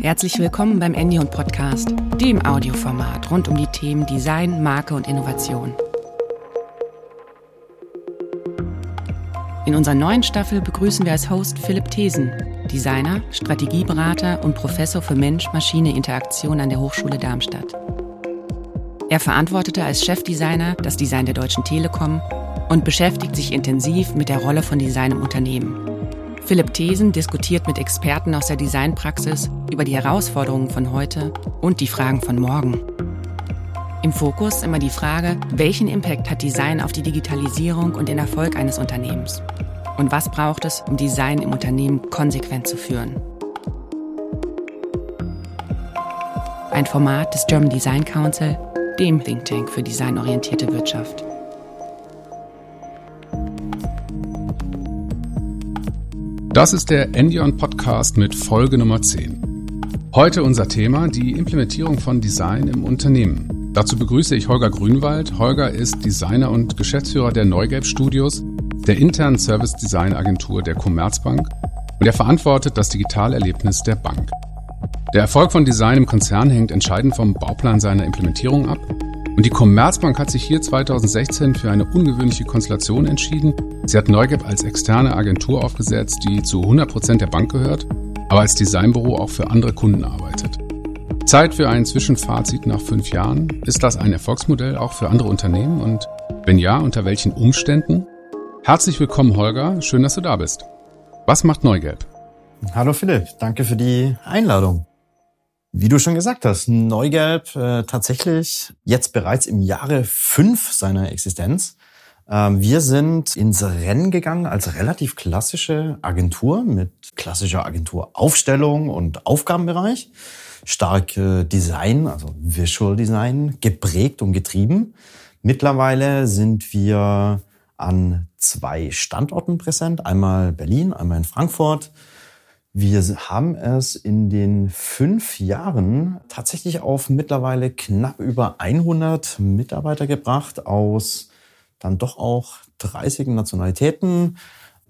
Herzlich willkommen beim und Podcast, dem Audioformat rund um die Themen Design, Marke und Innovation. In unserer neuen Staffel begrüßen wir als Host Philipp Thesen, Designer, Strategieberater und Professor für Mensch-Maschine-Interaktion an der Hochschule Darmstadt. Er verantwortete als Chefdesigner das Design der Deutschen Telekom und beschäftigt sich intensiv mit der Rolle von Design im Unternehmen. Philipp Thesen diskutiert mit Experten aus der Designpraxis über die Herausforderungen von heute und die Fragen von morgen. Im Fokus immer die Frage, welchen Impact hat Design auf die Digitalisierung und den Erfolg eines Unternehmens? Und was braucht es, um Design im Unternehmen konsequent zu führen? Ein Format des German Design Council, dem Think Tank für designorientierte Wirtschaft. Das ist der Endion Podcast mit Folge Nummer 10. Heute unser Thema, die Implementierung von Design im Unternehmen. Dazu begrüße ich Holger Grünwald. Holger ist Designer und Geschäftsführer der Neugelb Studios, der internen Service Design Agentur der Commerzbank und er verantwortet das Digitalerlebnis der Bank. Der Erfolg von Design im Konzern hängt entscheidend vom Bauplan seiner Implementierung ab und die Commerzbank hat sich hier 2016 für eine ungewöhnliche Konstellation entschieden. Sie hat Neugeb als externe Agentur aufgesetzt, die zu 100 Prozent der Bank gehört, aber als Designbüro auch für andere Kunden arbeitet. Zeit für ein Zwischenfazit nach fünf Jahren. Ist das ein Erfolgsmodell auch für andere Unternehmen? Und wenn ja, unter welchen Umständen? Herzlich willkommen, Holger. Schön, dass du da bist. Was macht Neugelb? Hallo Philipp, danke für die Einladung. Wie du schon gesagt hast, Neugelb äh, tatsächlich jetzt bereits im Jahre fünf seiner Existenz. Ähm, wir sind ins Rennen gegangen als relativ klassische Agentur mit klassischer Agenturaufstellung und Aufgabenbereich. Stark äh, Design, also Visual Design, geprägt und getrieben. Mittlerweile sind wir an zwei Standorten präsent, einmal Berlin, einmal in Frankfurt. Wir haben es in den fünf Jahren tatsächlich auf mittlerweile knapp über 100 Mitarbeiter gebracht aus dann doch auch 30 Nationalitäten.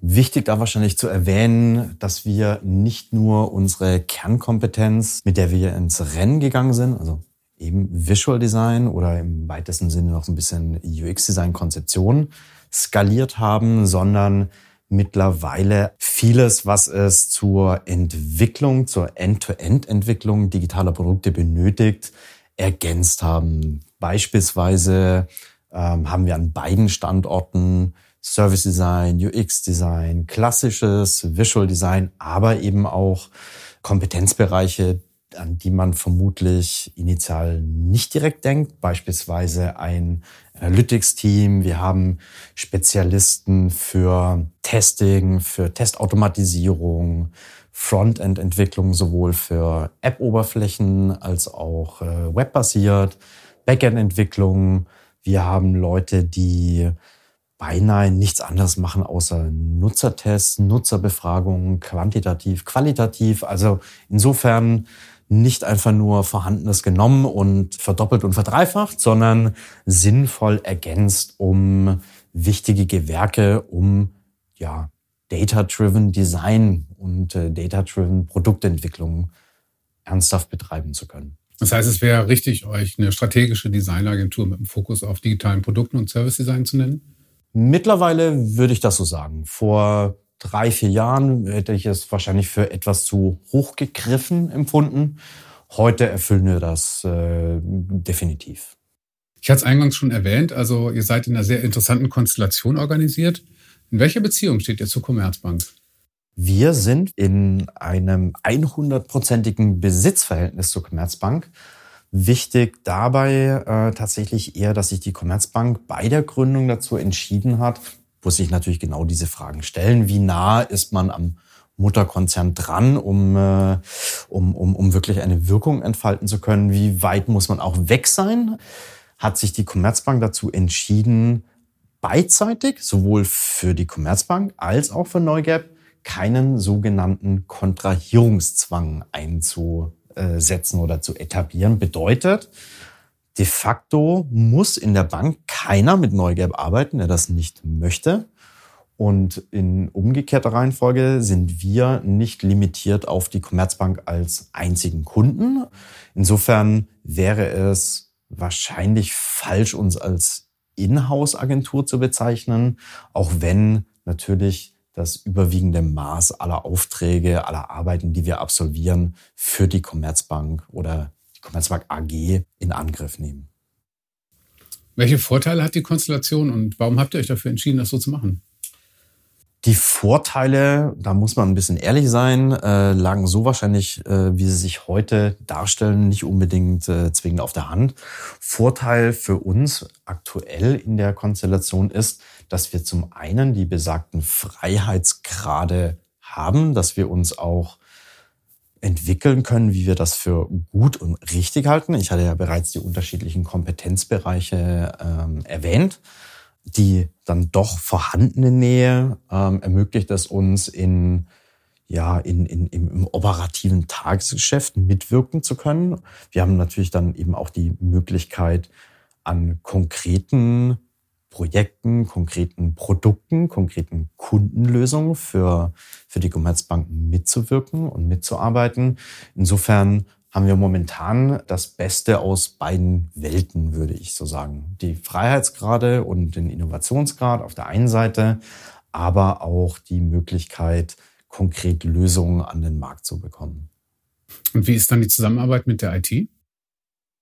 Wichtig da wahrscheinlich zu erwähnen, dass wir nicht nur unsere Kernkompetenz, mit der wir ins Rennen gegangen sind, also eben Visual Design oder im weitesten Sinne noch ein bisschen UX Design Konzeption skaliert haben, sondern mittlerweile vieles, was es zur Entwicklung, zur End-to-End-Entwicklung digitaler Produkte benötigt, ergänzt haben. Beispielsweise ähm, haben wir an beiden Standorten Service Design, UX Design, klassisches Visual Design, aber eben auch Kompetenzbereiche, an die man vermutlich initial nicht direkt denkt, beispielsweise ein Analytics-Team. Wir haben Spezialisten für Testing, für Testautomatisierung, Frontend-Entwicklung sowohl für App-Oberflächen als auch äh, webbasiert, Backend-Entwicklung. Wir haben Leute, die beinahe nichts anderes machen außer Nutzertests, Nutzerbefragungen, quantitativ, qualitativ. Also insofern nicht einfach nur Vorhandenes genommen und verdoppelt und verdreifacht, sondern sinnvoll ergänzt, um wichtige Gewerke, um ja, Data-Driven Design und äh, Data-Driven Produktentwicklung ernsthaft betreiben zu können. Das heißt, es wäre richtig, euch eine strategische Designagentur mit einem Fokus auf digitalen Produkten und Service Design zu nennen? Mittlerweile würde ich das so sagen. Vor drei, vier Jahren hätte ich es wahrscheinlich für etwas zu hochgegriffen empfunden. Heute erfüllen wir das äh, definitiv. Ich hatte es eingangs schon erwähnt, also ihr seid in einer sehr interessanten Konstellation organisiert. In welcher Beziehung steht ihr zur Commerzbank? Wir sind in einem 100-prozentigen Besitzverhältnis zur Commerzbank. Wichtig dabei äh, tatsächlich eher, dass sich die Commerzbank bei der Gründung dazu entschieden hat, muss sich natürlich genau diese Fragen stellen. Wie nah ist man am Mutterkonzern dran, um, äh, um, um, um wirklich eine Wirkung entfalten zu können? Wie weit muss man auch weg sein? Hat sich die Commerzbank dazu entschieden, beidseitig, sowohl für die Commerzbank als auch für Neugap, keinen sogenannten Kontrahierungszwang einzusetzen oder zu etablieren. Bedeutet, De facto muss in der Bank keiner mit Neugelb arbeiten, der das nicht möchte. Und in umgekehrter Reihenfolge sind wir nicht limitiert auf die Commerzbank als einzigen Kunden. Insofern wäre es wahrscheinlich falsch, uns als Inhouse-Agentur zu bezeichnen, auch wenn natürlich das überwiegende Maß aller Aufträge, aller Arbeiten, die wir absolvieren, für die Commerzbank oder Commerzbank AG in Angriff nehmen. Welche Vorteile hat die Konstellation und warum habt ihr euch dafür entschieden, das so zu machen? Die Vorteile, da muss man ein bisschen ehrlich sein, äh, lagen so wahrscheinlich, äh, wie sie sich heute darstellen, nicht unbedingt äh, zwingend auf der Hand. Vorteil für uns aktuell in der Konstellation ist, dass wir zum einen die besagten Freiheitsgrade haben, dass wir uns auch entwickeln können, wie wir das für gut und richtig halten. Ich hatte ja bereits die unterschiedlichen Kompetenzbereiche ähm, erwähnt. Die dann doch vorhandene Nähe ähm, ermöglicht es uns in ja, in, in, im, im operativen Tagesgeschäft mitwirken zu können. Wir haben natürlich dann eben auch die Möglichkeit, an konkreten Projekten, konkreten Produkten, konkreten Kundenlösungen für, für die Commerzbank mitzuwirken und mitzuarbeiten. Insofern haben wir momentan das Beste aus beiden Welten, würde ich so sagen. Die Freiheitsgrade und den Innovationsgrad auf der einen Seite, aber auch die Möglichkeit, konkret Lösungen an den Markt zu bekommen. Und wie ist dann die Zusammenarbeit mit der IT?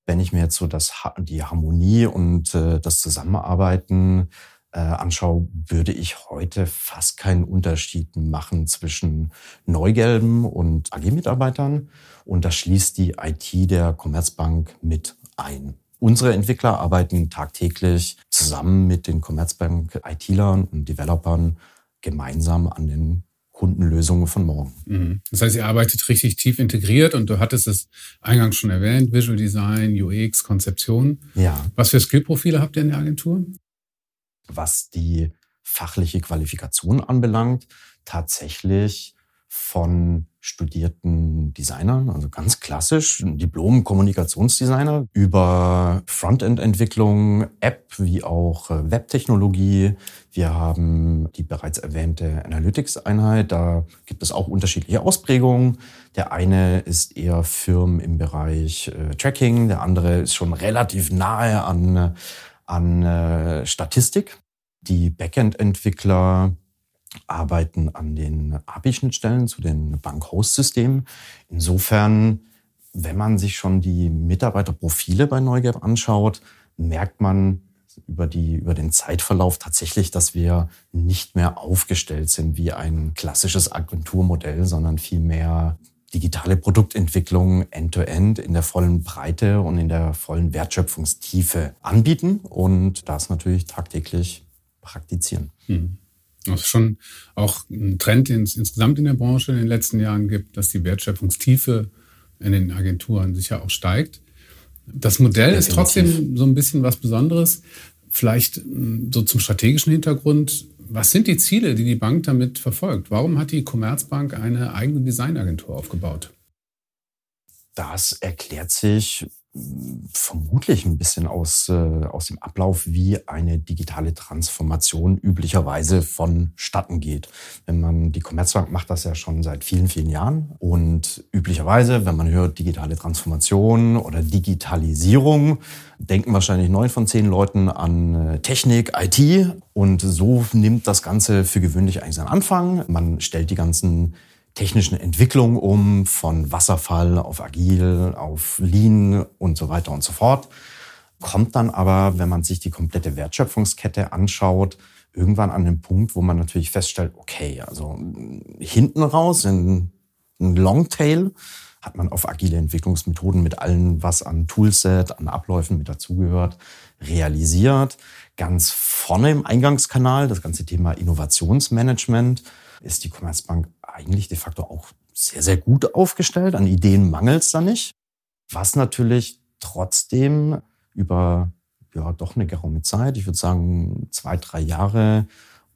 Wenn ich mir jetzt so das, die Harmonie und äh, das Zusammenarbeiten äh, anschaue, würde ich heute fast keinen Unterschied machen zwischen Neugelben und AG-Mitarbeitern. Und das schließt die IT der Commerzbank mit ein. Unsere Entwickler arbeiten tagtäglich zusammen mit den Commerzbank IT-Lern und Developern gemeinsam an den Kundenlösungen von morgen. Mhm. Das heißt, ihr arbeitet richtig tief integriert und du hattest es eingangs schon erwähnt, Visual Design, UX, Konzeption. Ja. Was für Skillprofile habt ihr in der Agentur? Was die fachliche Qualifikation anbelangt, tatsächlich von studierten Designern, also ganz klassisch, Diplom-Kommunikationsdesigner, über Frontend-Entwicklung, App wie auch äh, Webtechnologie. Wir haben die bereits erwähnte Analytics-Einheit. Da gibt es auch unterschiedliche Ausprägungen. Der eine ist eher Firmen im Bereich äh, Tracking, der andere ist schon relativ nahe an, an äh, Statistik. Die Backend-Entwickler arbeiten an den API-Schnittstellen zu den Bank-Host-Systemen. Insofern, wenn man sich schon die Mitarbeiterprofile bei Neugap anschaut, merkt man über, die, über den Zeitverlauf tatsächlich, dass wir nicht mehr aufgestellt sind wie ein klassisches Agenturmodell, sondern vielmehr digitale Produktentwicklung end-to-end -end in der vollen Breite und in der vollen Wertschöpfungstiefe anbieten und das natürlich tagtäglich praktizieren. Mhm. Das ist schon auch ein Trend, den es insgesamt in der Branche in den letzten Jahren gibt, dass die Wertschöpfungstiefe in den Agenturen sicher auch steigt. Das Modell Definitiv. ist trotzdem so ein bisschen was Besonderes. Vielleicht hm, so zum strategischen Hintergrund. Was sind die Ziele, die die Bank damit verfolgt? Warum hat die Commerzbank eine eigene Designagentur aufgebaut? Das erklärt sich vermutlich ein bisschen aus, äh, aus dem Ablauf, wie eine digitale Transformation üblicherweise vonstatten geht. Wenn man, die Commerzbank macht das ja schon seit vielen, vielen Jahren und üblicherweise, wenn man hört digitale Transformation oder Digitalisierung, denken wahrscheinlich neun von zehn Leuten an äh, Technik, IT und so nimmt das Ganze für gewöhnlich eigentlich seinen Anfang. Man stellt die ganzen technischen Entwicklung um, von Wasserfall auf Agil, auf Lean und so weiter und so fort. Kommt dann aber, wenn man sich die komplette Wertschöpfungskette anschaut, irgendwann an den Punkt, wo man natürlich feststellt, okay, also hinten raus in ein Longtail hat man auf agile Entwicklungsmethoden mit allem, was an Toolset, an Abläufen mit dazugehört, realisiert. Ganz vorne im Eingangskanal das ganze Thema Innovationsmanagement ist die Commerzbank eigentlich de facto auch sehr, sehr gut aufgestellt. An Ideen mangelt es da nicht. Was natürlich trotzdem über ja doch eine geraume Zeit, ich würde sagen zwei, drei Jahre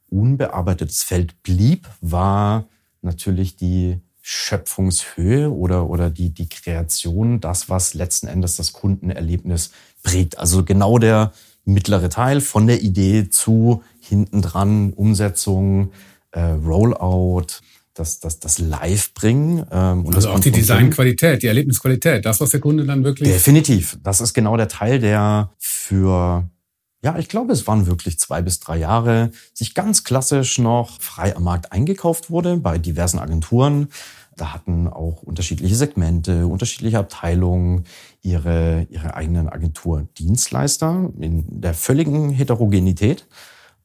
unbearbeitetes Feld blieb, war natürlich die Schöpfungshöhe oder, oder die, die Kreation, das, was letzten Endes das Kundenerlebnis prägt. Also genau der, mittlere Teil von der Idee zu hinten dran Umsetzung, äh, Rollout, das, das, das Live bringen. Ähm, und also auch die Designqualität, die Erlebnisqualität, das, was der Kunde dann wirklich. Definitiv. Das ist genau der Teil, der für, ja, ich glaube, es waren wirklich zwei bis drei Jahre, sich ganz klassisch noch frei am Markt eingekauft wurde bei diversen Agenturen. Da hatten auch unterschiedliche Segmente, unterschiedliche Abteilungen ihre, ihre eigenen Agenturdienstleister in der völligen Heterogenität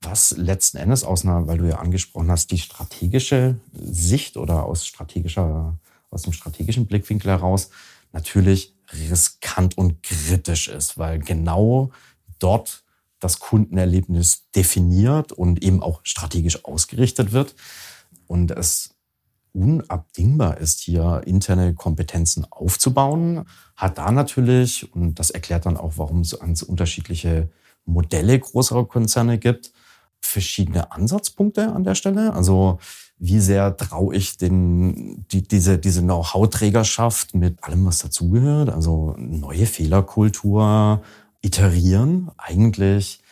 was letzten Endes aus einer, weil du ja angesprochen hast, die strategische Sicht oder aus strategischer, aus dem strategischen Blickwinkel heraus natürlich riskant und kritisch ist, weil genau dort das Kundenerlebnis definiert und eben auch strategisch ausgerichtet wird und es unabdingbar ist, hier interne Kompetenzen aufzubauen, hat da natürlich, und das erklärt dann auch, warum es ganz unterschiedliche Modelle größerer Konzerne gibt, verschiedene Ansatzpunkte an der Stelle. Also wie sehr traue ich den, die, diese, diese Know-how-Trägerschaft mit allem, was dazugehört? Also neue Fehlerkultur, iterieren, eigentlich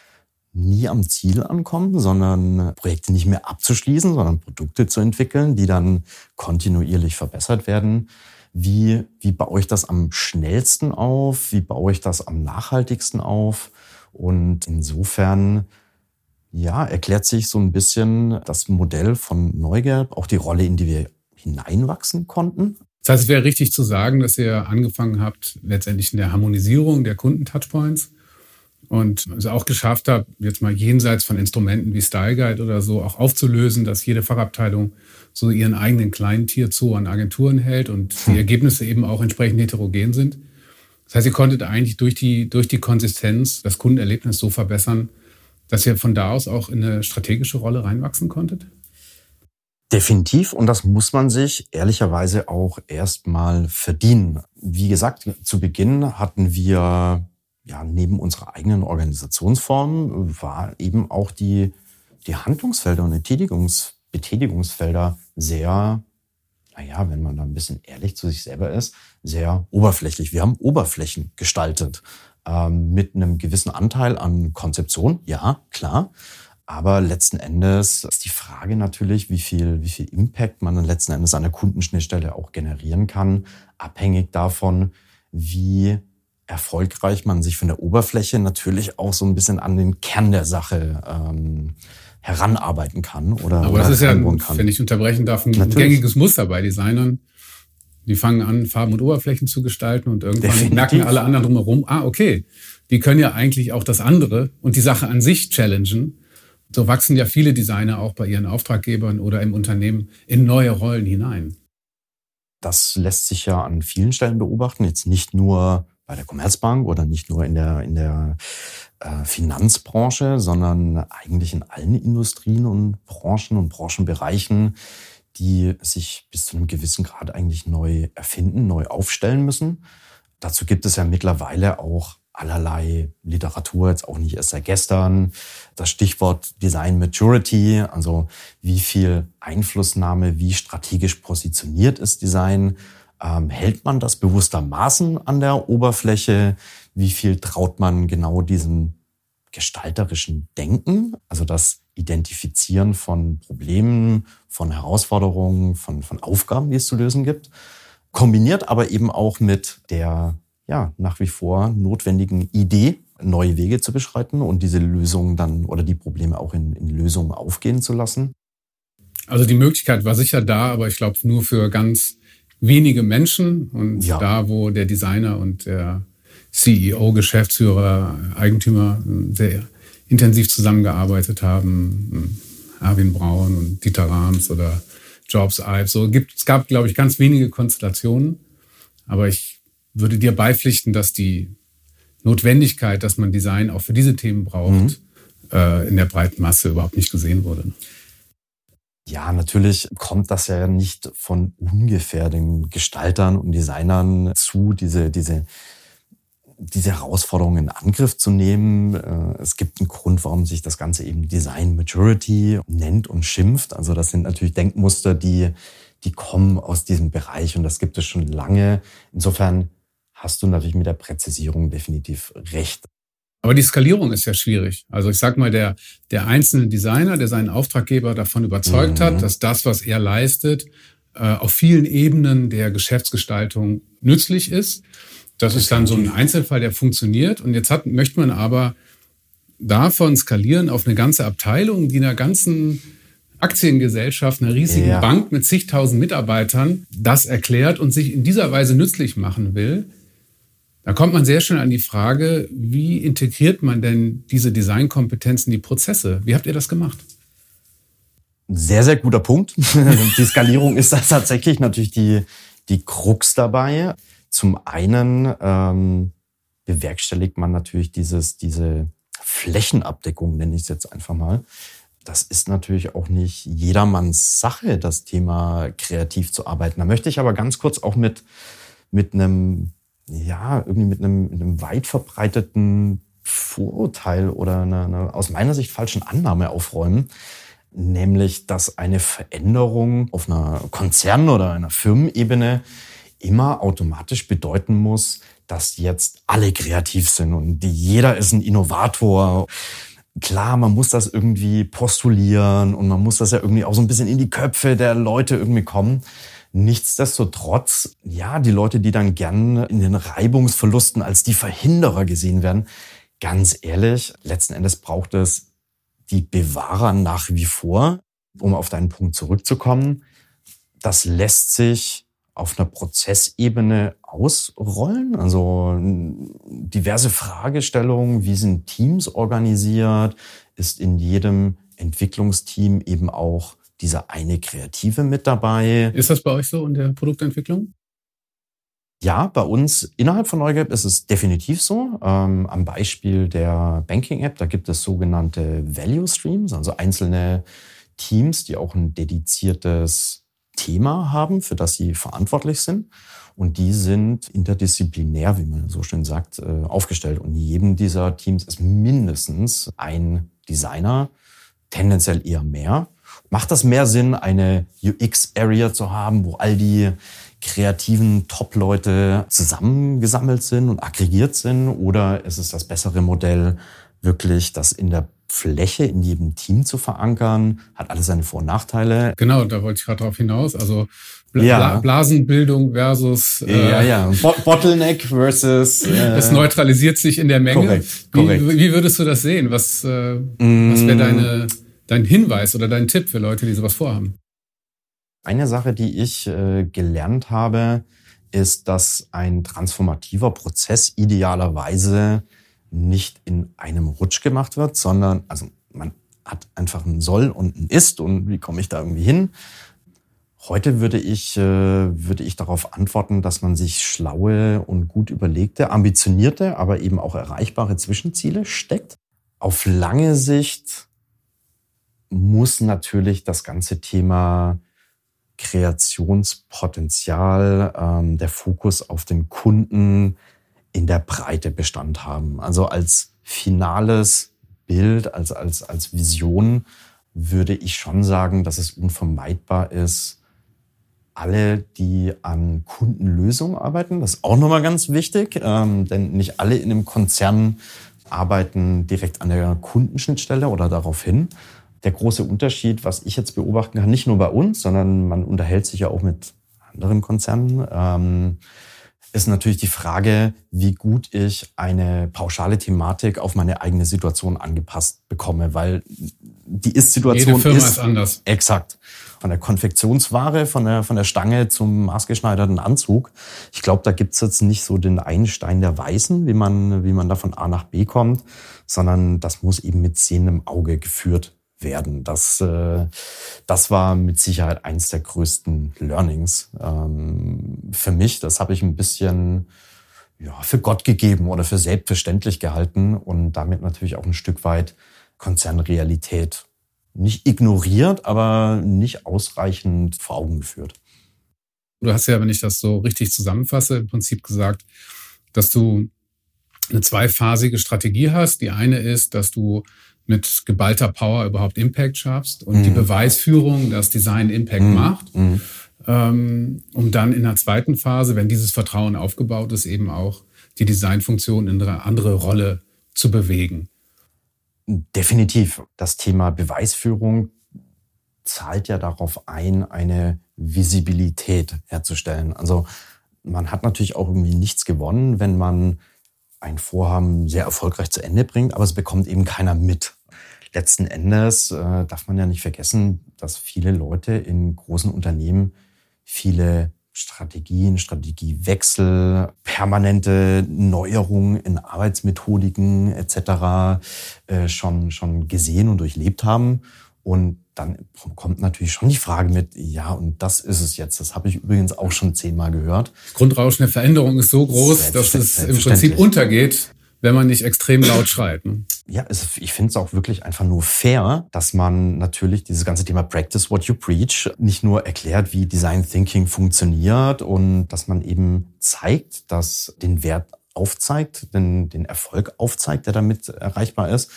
nie am Ziel ankommen, sondern Projekte nicht mehr abzuschließen, sondern Produkte zu entwickeln, die dann kontinuierlich verbessert werden. Wie, wie baue ich das am schnellsten auf? Wie baue ich das am nachhaltigsten auf? Und insofern ja, erklärt sich so ein bisschen das Modell von Neugelb, auch die Rolle, in die wir hineinwachsen konnten. Das heißt, es wäre richtig zu sagen, dass ihr angefangen habt, letztendlich in der Harmonisierung der Kunden-Touchpoints und es auch geschafft habt, jetzt mal jenseits von Instrumenten wie Style Guide oder so auch aufzulösen, dass jede Fachabteilung so ihren eigenen kleinen Tier Zoo an Agenturen hält und die hm. Ergebnisse eben auch entsprechend heterogen sind. Das heißt, ihr konntet eigentlich durch die, durch die Konsistenz das Kundenerlebnis so verbessern, dass ihr von da aus auch in eine strategische Rolle reinwachsen konntet? Definitiv. Und das muss man sich ehrlicherweise auch erstmal verdienen. Wie gesagt, zu Beginn hatten wir ja neben unserer eigenen Organisationsform war eben auch die, die Handlungsfelder und die Tätigungs, Betätigungsfelder sehr, naja, wenn man da ein bisschen ehrlich zu sich selber ist, sehr oberflächlich. Wir haben Oberflächen gestaltet ähm, mit einem gewissen Anteil an Konzeption, ja, klar. Aber letzten Endes ist die Frage natürlich, wie viel, wie viel Impact man dann letzten Endes an der Kundenschnittstelle auch generieren kann, abhängig davon, wie erfolgreich man sich von der Oberfläche natürlich auch so ein bisschen an den Kern der Sache ähm, heranarbeiten kann oder Aber das ist ja, wenn ich unterbrechen darf, ein natürlich. gängiges Muster bei Designern. Die fangen an, Farben und Oberflächen zu gestalten und irgendwann Definitiv. merken alle anderen drumherum, ah, okay, die können ja eigentlich auch das andere und die Sache an sich challengen. So wachsen ja viele Designer auch bei ihren Auftraggebern oder im Unternehmen in neue Rollen hinein. Das lässt sich ja an vielen Stellen beobachten, jetzt nicht nur bei der Commerzbank oder nicht nur in der, in der äh, Finanzbranche, sondern eigentlich in allen Industrien und Branchen und Branchenbereichen die sich bis zu einem gewissen Grad eigentlich neu erfinden, neu aufstellen müssen. Dazu gibt es ja mittlerweile auch allerlei Literatur, jetzt auch nicht erst seit gestern. Das Stichwort Design Maturity, also wie viel Einflussnahme, wie strategisch positioniert ist Design. Ähm, hält man das bewusstermaßen an der Oberfläche? Wie viel traut man genau diesem gestalterischen Denken, also das Identifizieren von Problemen, von Herausforderungen, von, von Aufgaben, die es zu lösen gibt, kombiniert aber eben auch mit der ja, nach wie vor notwendigen Idee, neue Wege zu beschreiten und diese Lösungen dann oder die Probleme auch in, in Lösungen aufgehen zu lassen. Also die Möglichkeit war sicher da, aber ich glaube nur für ganz wenige Menschen und ja. da, wo der Designer und der CEO, Geschäftsführer, Eigentümer sehr intensiv zusammengearbeitet haben. Erwin Braun und Dieter Rahms oder Jobs Ives. So gibt, es gab, glaube ich, ganz wenige Konstellationen. Aber ich würde dir beipflichten, dass die Notwendigkeit, dass man Design auch für diese Themen braucht, mhm. äh, in der breiten Masse überhaupt nicht gesehen wurde. Ja, natürlich kommt das ja nicht von ungefähr den Gestaltern und Designern zu, diese, diese diese Herausforderung in Angriff zu nehmen. Äh, es gibt einen Grund, warum sich das Ganze eben Design Maturity nennt und schimpft. Also das sind natürlich Denkmuster, die, die kommen aus diesem Bereich und das gibt es schon lange. Insofern hast du natürlich mit der Präzisierung definitiv recht. Aber die Skalierung ist ja schwierig. Also ich sag mal, der, der einzelne Designer, der seinen Auftraggeber davon überzeugt mhm. hat, dass das, was er leistet, äh, auf vielen Ebenen der Geschäftsgestaltung nützlich ist. Das ist dann so ein Einzelfall, der funktioniert. Und jetzt hat, möchte man aber davon skalieren auf eine ganze Abteilung, die einer ganzen Aktiengesellschaft, einer riesigen ja. Bank mit zigtausend Mitarbeitern das erklärt und sich in dieser Weise nützlich machen will. Da kommt man sehr schnell an die Frage, wie integriert man denn diese Designkompetenzen in die Prozesse? Wie habt ihr das gemacht? Sehr, sehr guter Punkt. die Skalierung ist da tatsächlich natürlich die, die Krux dabei. Zum einen ähm, bewerkstelligt man natürlich dieses, diese Flächenabdeckung, nenne ich es jetzt einfach mal. Das ist natürlich auch nicht jedermanns Sache, das Thema kreativ zu arbeiten. Da möchte ich aber ganz kurz auch mit, mit einem, ja, irgendwie mit einem, mit einem weit verbreiteten Vorurteil oder einer, einer aus meiner Sicht falschen Annahme aufräumen nämlich dass eine Veränderung auf einer Konzern- oder einer Firmenebene immer automatisch bedeuten muss, dass jetzt alle kreativ sind und jeder ist ein Innovator. Klar, man muss das irgendwie postulieren und man muss das ja irgendwie auch so ein bisschen in die Köpfe der Leute irgendwie kommen. Nichtsdestotrotz, ja, die Leute, die dann gern in den Reibungsverlusten als die Verhinderer gesehen werden, ganz ehrlich, letzten Endes braucht es die Bewahrer nach wie vor, um auf deinen Punkt zurückzukommen. Das lässt sich auf einer Prozessebene ausrollen. Also diverse Fragestellungen, wie sind Teams organisiert, ist in jedem Entwicklungsteam eben auch dieser eine Kreative mit dabei. Ist das bei euch so in der Produktentwicklung? Ja, bei uns innerhalb von Neugap ist es definitiv so. Ähm, am Beispiel der Banking-App, da gibt es sogenannte Value Streams, also einzelne Teams, die auch ein dediziertes Thema haben, für das sie verantwortlich sind. Und die sind interdisziplinär, wie man so schön sagt, äh, aufgestellt. Und in jedem dieser Teams ist mindestens ein Designer, tendenziell eher mehr. Macht das mehr Sinn, eine UX-Area zu haben, wo all die kreativen Top-Leute zusammengesammelt sind und aggregiert sind? Oder ist es das bessere Modell, wirklich das in der Fläche in jedem Team zu verankern? Hat alles seine Vor- und Nachteile. Genau, da wollte ich gerade drauf hinaus. Also Bla ja. Blasenbildung versus äh, ja, ja. Bottleneck versus äh, es neutralisiert sich in der Menge. Korrekt, korrekt. Wie, wie würdest du das sehen? Was, äh, mm. was wäre deine dein Hinweis oder dein Tipp für Leute, die sowas vorhaben? Eine Sache, die ich äh, gelernt habe, ist, dass ein transformativer Prozess idealerweise nicht in einem Rutsch gemacht wird, sondern also man hat einfach ein Soll und ein Ist und wie komme ich da irgendwie hin? Heute würde ich, äh, würde ich darauf antworten, dass man sich schlaue und gut überlegte, ambitionierte, aber eben auch erreichbare Zwischenziele steckt. Auf lange Sicht muss natürlich das ganze Thema Kreationspotenzial, ähm, der Fokus auf den Kunden in der Breite Bestand haben. Also als finales Bild, als, als, als Vision würde ich schon sagen, dass es unvermeidbar ist, alle, die an Kundenlösungen arbeiten, das ist auch nochmal ganz wichtig, ähm, denn nicht alle in einem Konzern arbeiten direkt an der Kundenschnittstelle oder darauf hin, der große Unterschied, was ich jetzt beobachten kann, nicht nur bei uns, sondern man unterhält sich ja auch mit anderen Konzernen, ähm, ist natürlich die Frage, wie gut ich eine pauschale Thematik auf meine eigene Situation angepasst bekomme, weil die Ist-Situation ist, ist anders. Exakt. Von der Konfektionsware, von der, von der Stange zum maßgeschneiderten Anzug. Ich glaube, da gibt's jetzt nicht so den Einstein der Weißen, wie man, wie man da von A nach B kommt, sondern das muss eben mit sehendem Auge geführt werden. Das, äh, das war mit Sicherheit eins der größten Learnings ähm, für mich. Das habe ich ein bisschen ja, für Gott gegeben oder für selbstverständlich gehalten und damit natürlich auch ein Stück weit Konzernrealität nicht ignoriert, aber nicht ausreichend vor Augen geführt. Du hast ja, wenn ich das so richtig zusammenfasse, im Prinzip gesagt, dass du eine zweiphasige Strategie hast. Die eine ist, dass du mit geballter Power überhaupt Impact schaffst und mhm. die Beweisführung, dass Design Impact mhm. macht, mhm. Ähm, um dann in der zweiten Phase, wenn dieses Vertrauen aufgebaut ist, eben auch die Designfunktion in eine andere Rolle zu bewegen? Definitiv. Das Thema Beweisführung zahlt ja darauf ein, eine Visibilität herzustellen. Also man hat natürlich auch irgendwie nichts gewonnen, wenn man ein Vorhaben sehr erfolgreich zu Ende bringt, aber es bekommt eben keiner mit. Letzten Endes äh, darf man ja nicht vergessen, dass viele Leute in großen Unternehmen viele Strategien, Strategiewechsel, permanente Neuerungen in Arbeitsmethodiken etc. Äh, schon, schon gesehen und durchlebt haben. Und dann kommt natürlich schon die Frage mit, ja, und das ist es jetzt. Das habe ich übrigens auch schon zehnmal gehört. Das Grundrauschen der Veränderung ist so groß, dass es im Prinzip untergeht, wenn man nicht extrem laut schreit. Ne? Ja, es, ich finde es auch wirklich einfach nur fair, dass man natürlich dieses ganze Thema Practice what you preach nicht nur erklärt, wie Design Thinking funktioniert und dass man eben zeigt, dass den Wert aufzeigt, den, den Erfolg aufzeigt, der damit erreichbar ist.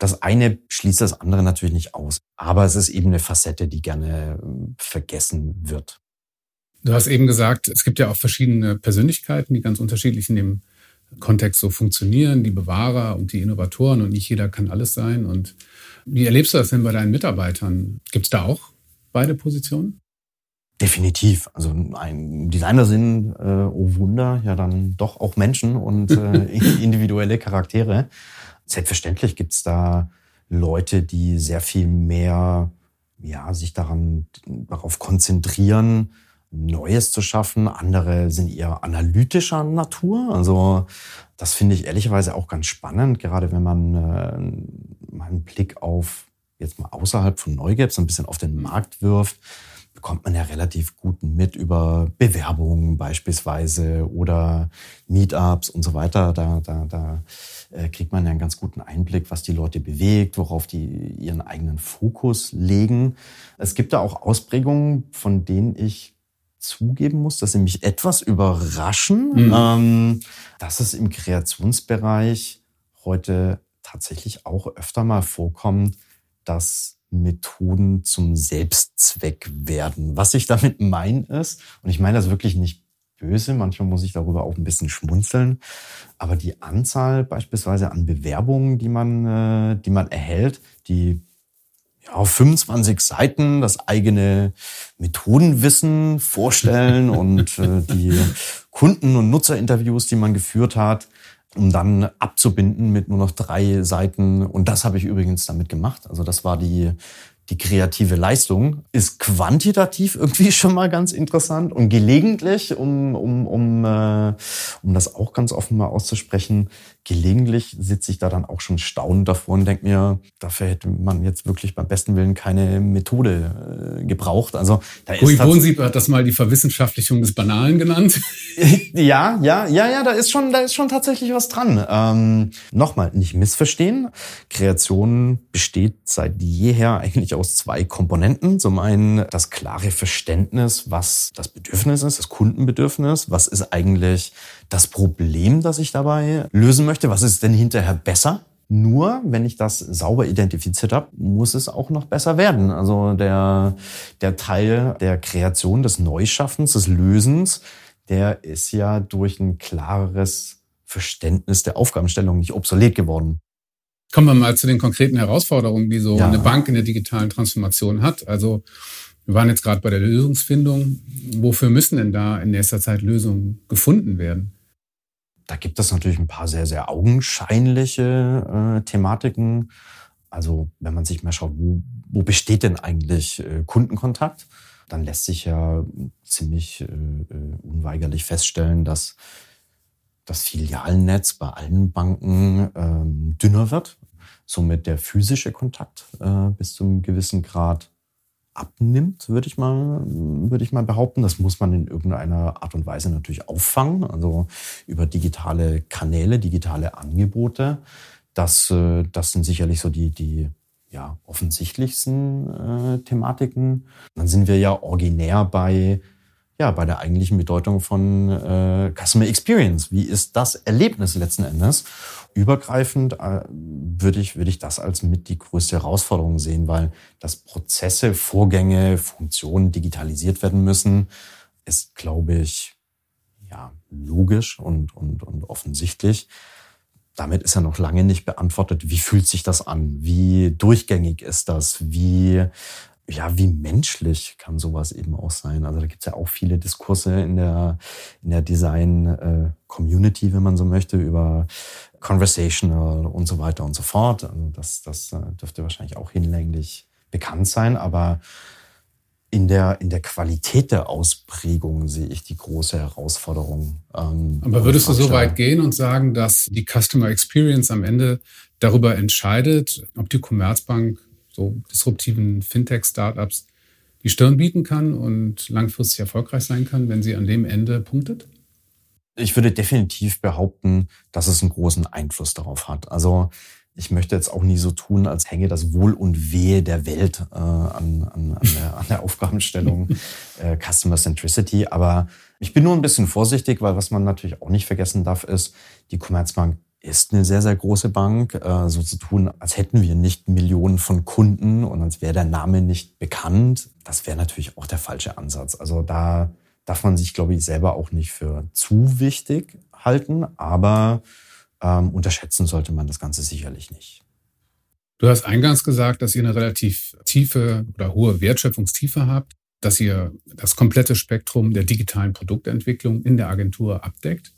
Das eine schließt das andere natürlich nicht aus. Aber es ist eben eine Facette, die gerne äh, vergessen wird. Du hast eben gesagt, es gibt ja auch verschiedene Persönlichkeiten, die ganz unterschiedlich in dem Kontext so funktionieren, die Bewahrer und die Innovatoren und nicht jeder kann alles sein. Und wie erlebst du das denn bei deinen Mitarbeitern? Gibt es da auch beide Positionen? Definitiv. Also ein Designer sind, äh, oh Wunder, ja dann doch auch Menschen und äh, individuelle Charaktere. Selbstverständlich gibt's da Leute, die sehr viel mehr ja, sich daran, darauf konzentrieren, Neues zu schaffen. Andere sind eher analytischer Natur. Also das finde ich ehrlicherweise auch ganz spannend, gerade wenn man äh, mal einen Blick auf jetzt mal außerhalb von Neugelb so ein bisschen auf den Markt wirft, bekommt man ja relativ gut mit über Bewerbungen beispielsweise oder Meetups und so weiter. Da, da, da äh, kriegt man ja einen ganz guten Einblick, was die Leute bewegt, worauf die ihren eigenen Fokus legen. Es gibt da auch Ausprägungen, von denen ich zugeben muss, dass sie mich etwas überraschen, mhm. ähm, dass es im Kreationsbereich heute tatsächlich auch öfter mal vorkommt, dass Methoden zum Selbstzweck werden. Was ich damit meine ist, und ich meine das wirklich nicht böse, manchmal muss ich darüber auch ein bisschen schmunzeln, aber die Anzahl beispielsweise an Bewerbungen, die man, äh, die man erhält, die auf 25 Seiten das eigene Methodenwissen vorstellen und äh, die Kunden- und Nutzerinterviews, die man geführt hat, um dann abzubinden mit nur noch drei Seiten. Und das habe ich übrigens damit gemacht. Also das war die die kreative Leistung ist quantitativ irgendwie schon mal ganz interessant und gelegentlich, um, um, um, äh, um das auch ganz offen mal auszusprechen, gelegentlich sitze ich da dann auch schon staunend davor und denke mir, dafür hätte man jetzt wirklich beim besten Willen keine Methode äh, gebraucht. Also da ist Ui Wohnsieb hat das mal die Verwissenschaftlichung des Banalen genannt. ja, ja, ja, ja, da ist schon, da ist schon tatsächlich was dran. Ähm, Nochmal, nicht missverstehen. Kreation besteht seit jeher eigentlich aus zwei Komponenten. Zum einen das klare Verständnis, was das Bedürfnis ist, das Kundenbedürfnis. Was ist eigentlich das Problem, das ich dabei lösen möchte? Was ist denn hinterher besser? Nur wenn ich das sauber identifiziert habe, muss es auch noch besser werden. Also der, der Teil der Kreation, des Neuschaffens, des Lösens, der ist ja durch ein klareres Verständnis der Aufgabenstellung nicht obsolet geworden. Kommen wir mal zu den konkreten Herausforderungen, die so ja. eine Bank in der digitalen Transformation hat. Also wir waren jetzt gerade bei der Lösungsfindung. Wofür müssen denn da in nächster Zeit Lösungen gefunden werden? Da gibt es natürlich ein paar sehr, sehr augenscheinliche äh, Thematiken. Also wenn man sich mal schaut, wo, wo besteht denn eigentlich äh, Kundenkontakt, dann lässt sich ja ziemlich äh, äh unweigerlich feststellen, dass das Filialnetz bei allen Banken ähm, dünner wird, somit der physische Kontakt äh, bis zu einem gewissen Grad abnimmt, würde ich mal, würde ich mal behaupten. Das muss man in irgendeiner Art und Weise natürlich auffangen, also über digitale Kanäle, digitale Angebote. Das, äh, das sind sicherlich so die, die ja, offensichtlichsten äh, Thematiken. Dann sind wir ja originär bei ja, bei der eigentlichen Bedeutung von äh, Customer Experience. Wie ist das Erlebnis letzten Endes? Übergreifend äh, würde ich, würde ich das als mit die größte Herausforderung sehen, weil dass Prozesse, Vorgänge, Funktionen digitalisiert werden müssen, ist, glaube ich, ja, logisch und, und, und offensichtlich. damit ist ja noch lange nicht beantwortet, wie fühlt sich das an? Wie durchgängig ist das? Wie, ja, wie menschlich kann sowas eben auch sein? Also da gibt es ja auch viele Diskurse in der, in der Design-Community, äh, wenn man so möchte, über Conversational und so weiter und so fort. Also das, das äh, dürfte wahrscheinlich auch hinlänglich bekannt sein, aber in der, in der Qualität der Ausprägung sehe ich die große Herausforderung. Ähm, Aber würdest du so weit gehen und sagen, dass die Customer Experience am Ende darüber entscheidet, ob die Commerzbank so disruptiven Fintech-Startups die Stirn bieten kann und langfristig erfolgreich sein kann, wenn sie an dem Ende punktet? Ich würde definitiv behaupten, dass es einen großen Einfluss darauf hat. Also ich möchte jetzt auch nie so tun, als hänge das Wohl und Wehe der Welt äh, an, an, an, der, an der Aufgabenstellung äh, Customer Centricity. Aber ich bin nur ein bisschen vorsichtig, weil was man natürlich auch nicht vergessen darf, ist, die Commerzbank ist eine sehr, sehr große Bank. Äh, so zu tun, als hätten wir nicht Millionen von Kunden und als wäre der Name nicht bekannt, das wäre natürlich auch der falsche Ansatz. Also da darf man sich, glaube ich, selber auch nicht für zu wichtig halten. Aber ähm, unterschätzen sollte man das Ganze sicherlich nicht. Du hast eingangs gesagt, dass ihr eine relativ tiefe oder hohe Wertschöpfungstiefe habt, dass ihr das komplette Spektrum der digitalen Produktentwicklung in der Agentur abdeckt.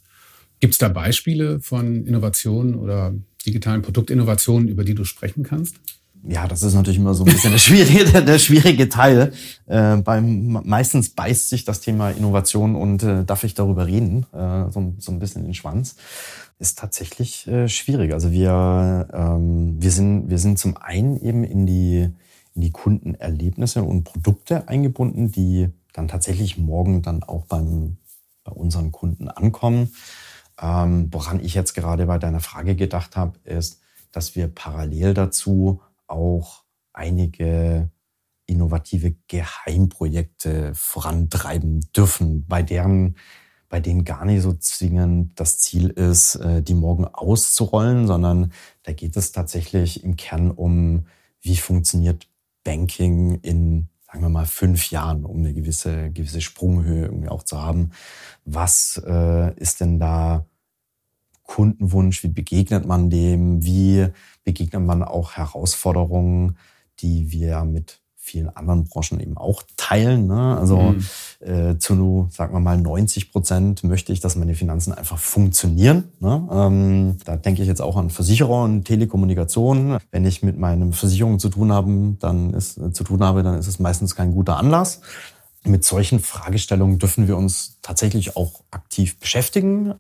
Gibt es da Beispiele von Innovationen oder digitalen Produktinnovationen, über die du sprechen kannst? ja, das ist natürlich immer so ein bisschen der schwierige, der, schwierige Teil. Äh, beim, meistens beißt sich das Thema Innovation und äh, darf ich darüber reden, äh, so, so ein bisschen in den Schwanz ist tatsächlich äh, schwierig. Also wir, ähm, wir, sind, wir sind zum einen eben in die, in die Kundenerlebnisse und Produkte eingebunden, die dann tatsächlich morgen dann auch beim, bei unseren Kunden ankommen. Ähm, woran ich jetzt gerade bei deiner Frage gedacht habe, ist, dass wir parallel dazu auch einige innovative Geheimprojekte vorantreiben dürfen, bei deren bei denen gar nicht so zwingend das Ziel ist, äh, die morgen auszurollen, sondern da geht es tatsächlich im Kern um, wie funktioniert Banking in, sagen wir mal, fünf Jahren, um eine gewisse, gewisse Sprunghöhe irgendwie auch zu haben. Was äh, ist denn da Kundenwunsch? Wie begegnet man dem? Wie begegnet man auch Herausforderungen, die wir mit vielen anderen Branchen eben auch teilen. Ne? Also mhm. äh, zu, sagen wir mal, 90 Prozent möchte ich, dass meine Finanzen einfach funktionieren. Ne? Ähm, da denke ich jetzt auch an Versicherer und Telekommunikation. Wenn ich mit meinen Versicherungen zu tun habe, dann ist äh, zu tun habe, dann ist es meistens kein guter Anlass. Mit solchen Fragestellungen dürfen wir uns tatsächlich auch aktiv beschäftigen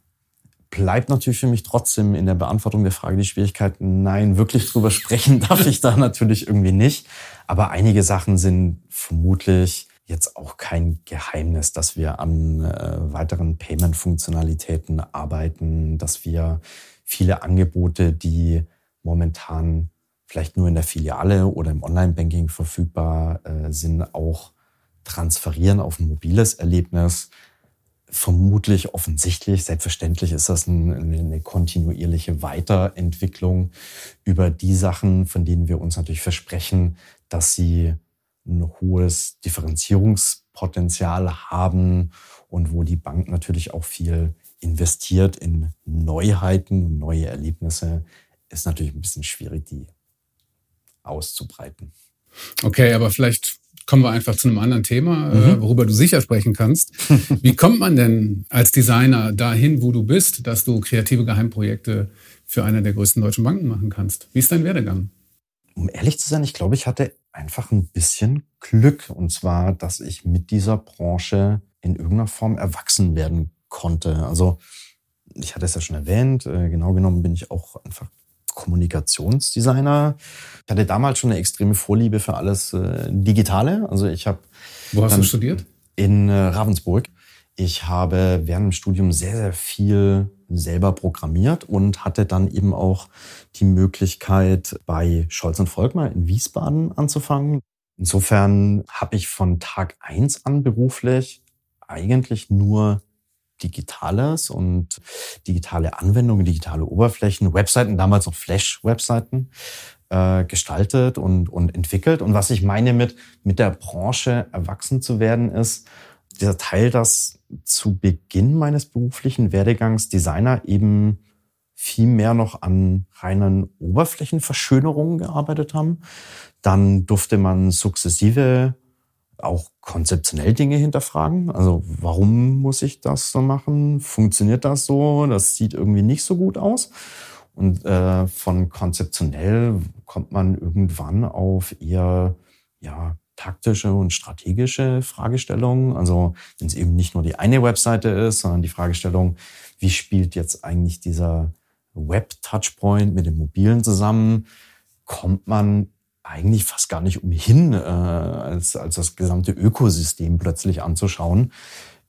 bleibt natürlich für mich trotzdem in der Beantwortung der Frage die Schwierigkeit, nein, wirklich drüber sprechen darf ich da natürlich irgendwie nicht. Aber einige Sachen sind vermutlich jetzt auch kein Geheimnis, dass wir an äh, weiteren Payment-Funktionalitäten arbeiten, dass wir viele Angebote, die momentan vielleicht nur in der Filiale oder im Online-Banking verfügbar äh, sind, auch transferieren auf ein mobiles Erlebnis vermutlich offensichtlich. Selbstverständlich ist das eine, kontinuierliche Weiterentwicklung über die Sachen, von denen wir uns natürlich versprechen, dass sie ein hohes Differenzierungspotenzial haben und wo die Bank natürlich auch viel investiert in Neuheiten und neue Erlebnisse, ist natürlich ein bisschen schwierig, die auszubreiten. Okay, aber vielleicht kommen wir einfach zu einem anderen Thema, äh, mhm. worüber du sicher sprechen kannst. Wie kommt man denn als Designer dahin, wo du bist, dass du kreative Geheimprojekte für eine der größten deutschen Banken machen kannst? Wie ist dein Werdegang? Um ehrlich zu sein, ich glaube, ich hatte einfach ein bisschen Glück. Und zwar, dass ich mit dieser Branche in irgendeiner Form erwachsen werden konnte. Also ich hatte es ja schon erwähnt, äh, genau genommen bin ich auch einfach Kommunikationsdesigner. Ich hatte damals schon eine extreme Vorliebe für alles äh, Digitale. Also ich habe. Wo hast du studiert? In äh, Ravensburg. Ich habe während dem Studium sehr, sehr viel selber programmiert und hatte dann eben auch die Möglichkeit, bei Scholz und Volkmar in Wiesbaden anzufangen. Insofern habe ich von Tag eins an beruflich eigentlich nur Digitales und digitale Anwendungen, digitale Oberflächen, Webseiten, damals noch Flash-Webseiten äh, gestaltet und, und entwickelt. Und was ich meine mit, mit der Branche erwachsen zu werden, ist dieser Teil, dass zu Beginn meines beruflichen Werdegangs Designer eben viel mehr noch an reinen Oberflächenverschönerungen gearbeitet haben. Dann durfte man sukzessive auch konzeptionell Dinge hinterfragen. Also warum muss ich das so machen? Funktioniert das so? Das sieht irgendwie nicht so gut aus. Und äh, von konzeptionell kommt man irgendwann auf eher ja, taktische und strategische Fragestellungen. Also wenn es eben nicht nur die eine Webseite ist, sondern die Fragestellung, wie spielt jetzt eigentlich dieser Web-Touchpoint mit dem Mobilen zusammen, kommt man eigentlich fast gar nicht umhin, äh, als, als das gesamte Ökosystem plötzlich anzuschauen.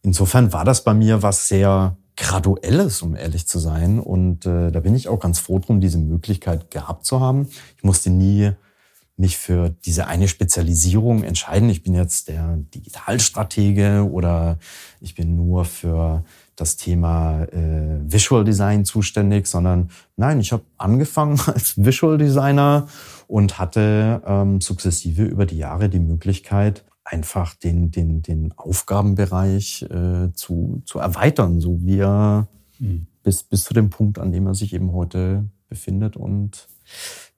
Insofern war das bei mir was sehr Graduelles, um ehrlich zu sein. Und äh, da bin ich auch ganz froh drum, diese Möglichkeit gehabt zu haben. Ich musste nie mich für diese eine Spezialisierung entscheiden. Ich bin jetzt der Digitalstratege oder ich bin nur für das Thema äh, Visual Design zuständig, sondern nein, ich habe angefangen als Visual Designer und hatte ähm, sukzessive über die Jahre die Möglichkeit, einfach den, den, den Aufgabenbereich äh, zu, zu erweitern, so wie er mhm. bis, bis zu dem Punkt, an dem er sich eben heute befindet. Und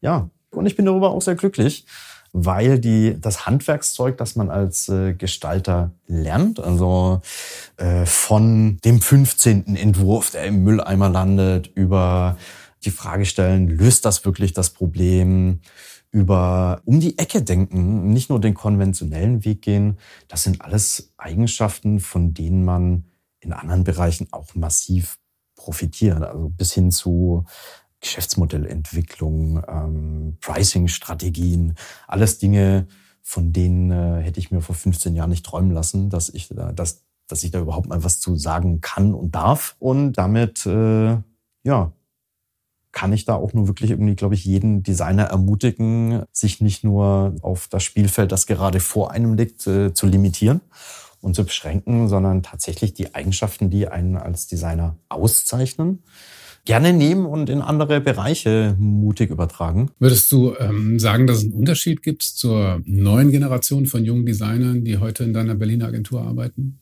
ja, und ich bin darüber auch sehr glücklich, weil die, das Handwerkszeug, das man als äh, Gestalter lernt, also äh, von dem 15. Entwurf, der im Mülleimer landet, über die Frage stellen, löst das wirklich das Problem? über um die Ecke denken, nicht nur den konventionellen Weg gehen. Das sind alles Eigenschaften, von denen man in anderen Bereichen auch massiv profitiert. Also bis hin zu Geschäftsmodellentwicklung, ähm, Pricing-Strategien, alles Dinge, von denen äh, hätte ich mir vor 15 Jahren nicht träumen lassen, dass ich, da, dass, dass ich da überhaupt mal was zu sagen kann und darf. Und damit, äh, ja, kann ich da auch nur wirklich irgendwie, glaube ich, jeden Designer ermutigen, sich nicht nur auf das Spielfeld, das gerade vor einem liegt, äh, zu limitieren und zu beschränken, sondern tatsächlich die Eigenschaften, die einen als Designer auszeichnen, gerne nehmen und in andere Bereiche mutig übertragen. Würdest du ähm, sagen, dass es einen Unterschied gibt zur neuen Generation von jungen Designern, die heute in deiner Berliner Agentur arbeiten?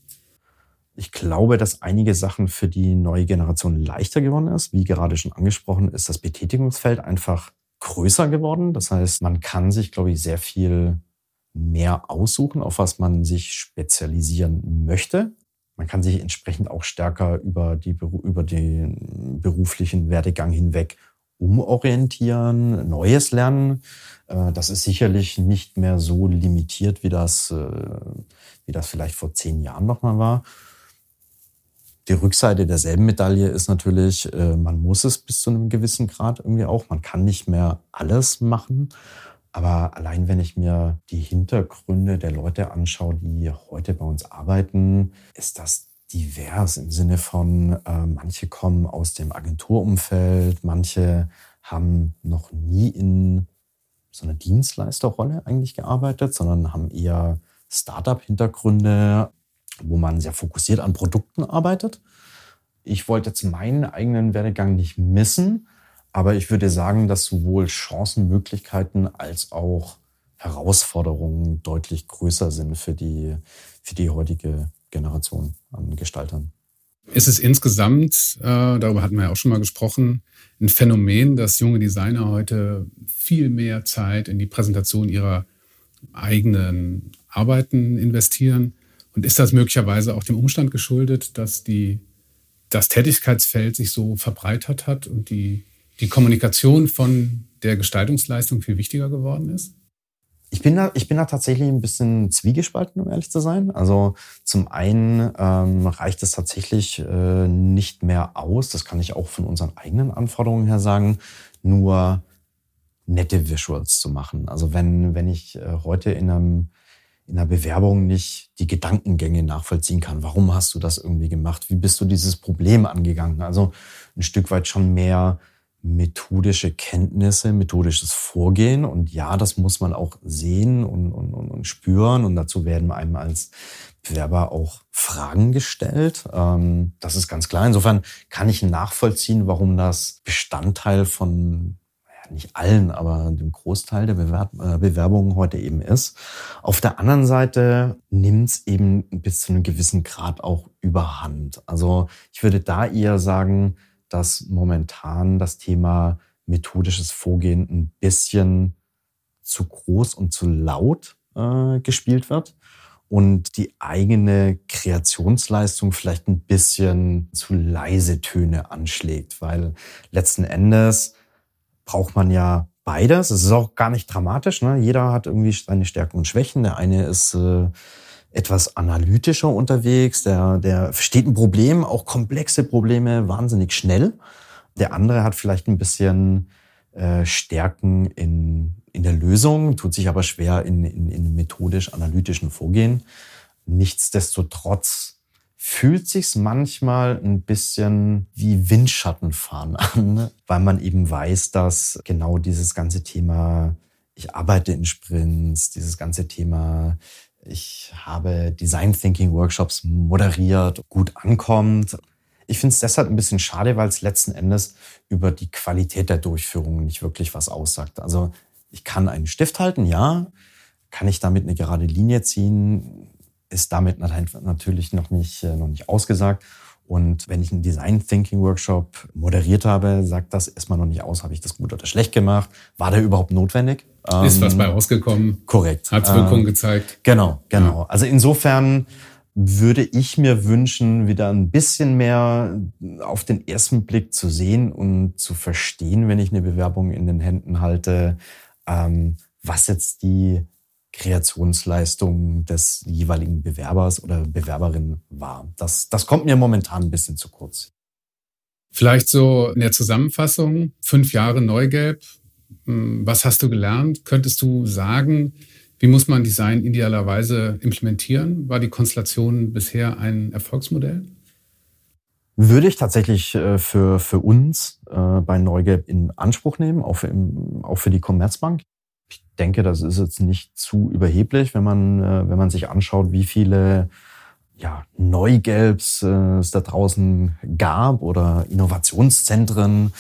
Ich glaube, dass einige Sachen für die neue Generation leichter geworden ist. Wie gerade schon angesprochen, ist das Betätigungsfeld einfach größer geworden. Das heißt, man kann sich, glaube ich, sehr viel mehr aussuchen, auf was man sich spezialisieren möchte. Man kann sich entsprechend auch stärker über, die, über den beruflichen Werdegang hinweg umorientieren, Neues lernen. Äh, das ist sicherlich nicht mehr so limitiert, wie das, äh, wie das vielleicht vor zehn Jahren nochmal war. Die Rückseite derselben Medaille ist natürlich, äh, man muss es bis zu einem gewissen Grad irgendwie auch. Man kann nicht mehr alles machen. Aber allein wenn ich mir die Hintergründe der Leute anschaue, die heute bei uns arbeiten, ist das divers im Sinne von, äh, manche kommen aus dem Agenturumfeld, manche haben noch nie in so einer Dienstleisterrolle eigentlich gearbeitet, sondern haben eher Startup-Hintergründe, wo man sehr fokussiert an Produkten arbeitet. Ich wollte jetzt meinen eigenen Werdegang nicht missen, aber ich würde sagen, dass sowohl Chancenmöglichkeiten als auch Herausforderungen deutlich größer sind für die, für die heutige Generation an Gestaltern. Ist es insgesamt, äh, darüber hatten wir ja auch schon mal gesprochen, ein Phänomen, dass junge Designer heute viel mehr Zeit in die Präsentation ihrer eigenen Arbeiten investieren? Und ist das möglicherweise auch dem Umstand geschuldet, dass die, das Tätigkeitsfeld sich so verbreitert hat und die, die Kommunikation von der Gestaltungsleistung viel wichtiger geworden ist? Ich bin da, ich bin da tatsächlich ein bisschen zwiegespalten, um ehrlich zu sein. Also zum einen ähm, reicht es tatsächlich äh, nicht mehr aus, das kann ich auch von unseren eigenen Anforderungen her sagen, nur nette Visuals zu machen. Also wenn, wenn ich äh, heute in einem in der Bewerbung nicht die Gedankengänge nachvollziehen kann. Warum hast du das irgendwie gemacht? Wie bist du dieses Problem angegangen? Also ein Stück weit schon mehr methodische Kenntnisse, methodisches Vorgehen. Und ja, das muss man auch sehen und, und, und spüren. Und dazu werden einem als Bewerber auch Fragen gestellt. Ähm, das ist ganz klar. Insofern kann ich nachvollziehen, warum das Bestandteil von nicht allen, aber dem Großteil der äh, Bewerbungen heute eben ist. Auf der anderen Seite nimmt es eben bis zu einem gewissen Grad auch überhand. Also ich würde da eher sagen, dass momentan das Thema methodisches Vorgehen ein bisschen zu groß und zu laut äh, gespielt wird und die eigene Kreationsleistung vielleicht ein bisschen zu leise Töne anschlägt, weil letzten Endes braucht man ja beides. Es ist auch gar nicht dramatisch. Ne? Jeder hat irgendwie seine Stärken und Schwächen. Der eine ist äh, etwas analytischer unterwegs, der, der versteht ein Problem, auch komplexe Probleme wahnsinnig schnell. Der andere hat vielleicht ein bisschen äh, Stärken in, in der Lösung, tut sich aber schwer in, in, in methodisch-analytischen Vorgehen. Nichtsdestotrotz fühlt sich's manchmal ein bisschen wie Windschattenfahren an, weil man eben weiß, dass genau dieses ganze Thema, ich arbeite in Sprints, dieses ganze Thema, ich habe Design Thinking Workshops moderiert, gut ankommt. Ich finde es deshalb ein bisschen schade, weil es letzten Endes über die Qualität der Durchführung nicht wirklich was aussagt. Also ich kann einen Stift halten, ja. Kann ich damit eine gerade Linie ziehen? Ist damit natürlich noch nicht, äh, noch nicht ausgesagt. Und wenn ich einen Design Thinking Workshop moderiert habe, sagt das erstmal noch nicht aus, habe ich das gut oder schlecht gemacht? War der überhaupt notwendig? Ist was bei ähm, rausgekommen? Korrekt. Hat Wirkung ähm, gezeigt? Genau, genau. Ja. Also insofern würde ich mir wünschen, wieder ein bisschen mehr auf den ersten Blick zu sehen und zu verstehen, wenn ich eine Bewerbung in den Händen halte, ähm, was jetzt die Kreationsleistung des jeweiligen Bewerbers oder Bewerberin war. Das, das kommt mir momentan ein bisschen zu kurz. Vielleicht so in der Zusammenfassung, fünf Jahre Neugelb. Hm, was hast du gelernt? Könntest du sagen, wie muss man Design idealerweise implementieren? War die Konstellation bisher ein Erfolgsmodell? Würde ich tatsächlich äh, für, für uns äh, bei Neugelb in Anspruch nehmen, auch für, auch für die Commerzbank. Denke, das ist jetzt nicht zu überheblich, wenn man, äh, wenn man sich anschaut, wie viele ja, Neugelbs es da draußen gab oder Innovationszentren,